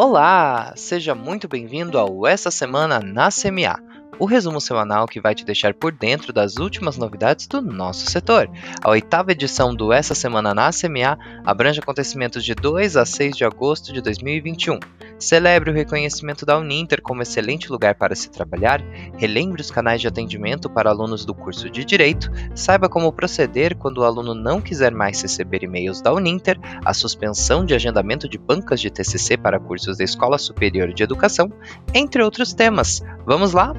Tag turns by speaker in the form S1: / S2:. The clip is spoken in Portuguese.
S1: Olá, seja muito bem-vindo ao Essa Semana na CMA, o resumo semanal que vai te deixar por dentro das últimas novidades do nosso setor. A oitava edição do Essa Semana na CMA abrange acontecimentos de 2 a 6 de agosto de 2021. Celebre o reconhecimento da Uninter como excelente lugar para se trabalhar, relembre os canais de atendimento para alunos do curso de Direito, saiba como proceder quando o aluno não quiser mais receber e-mails da Uninter, a suspensão de agendamento de bancas de TCC para cursos da Escola Superior de Educação, entre outros temas. Vamos lá?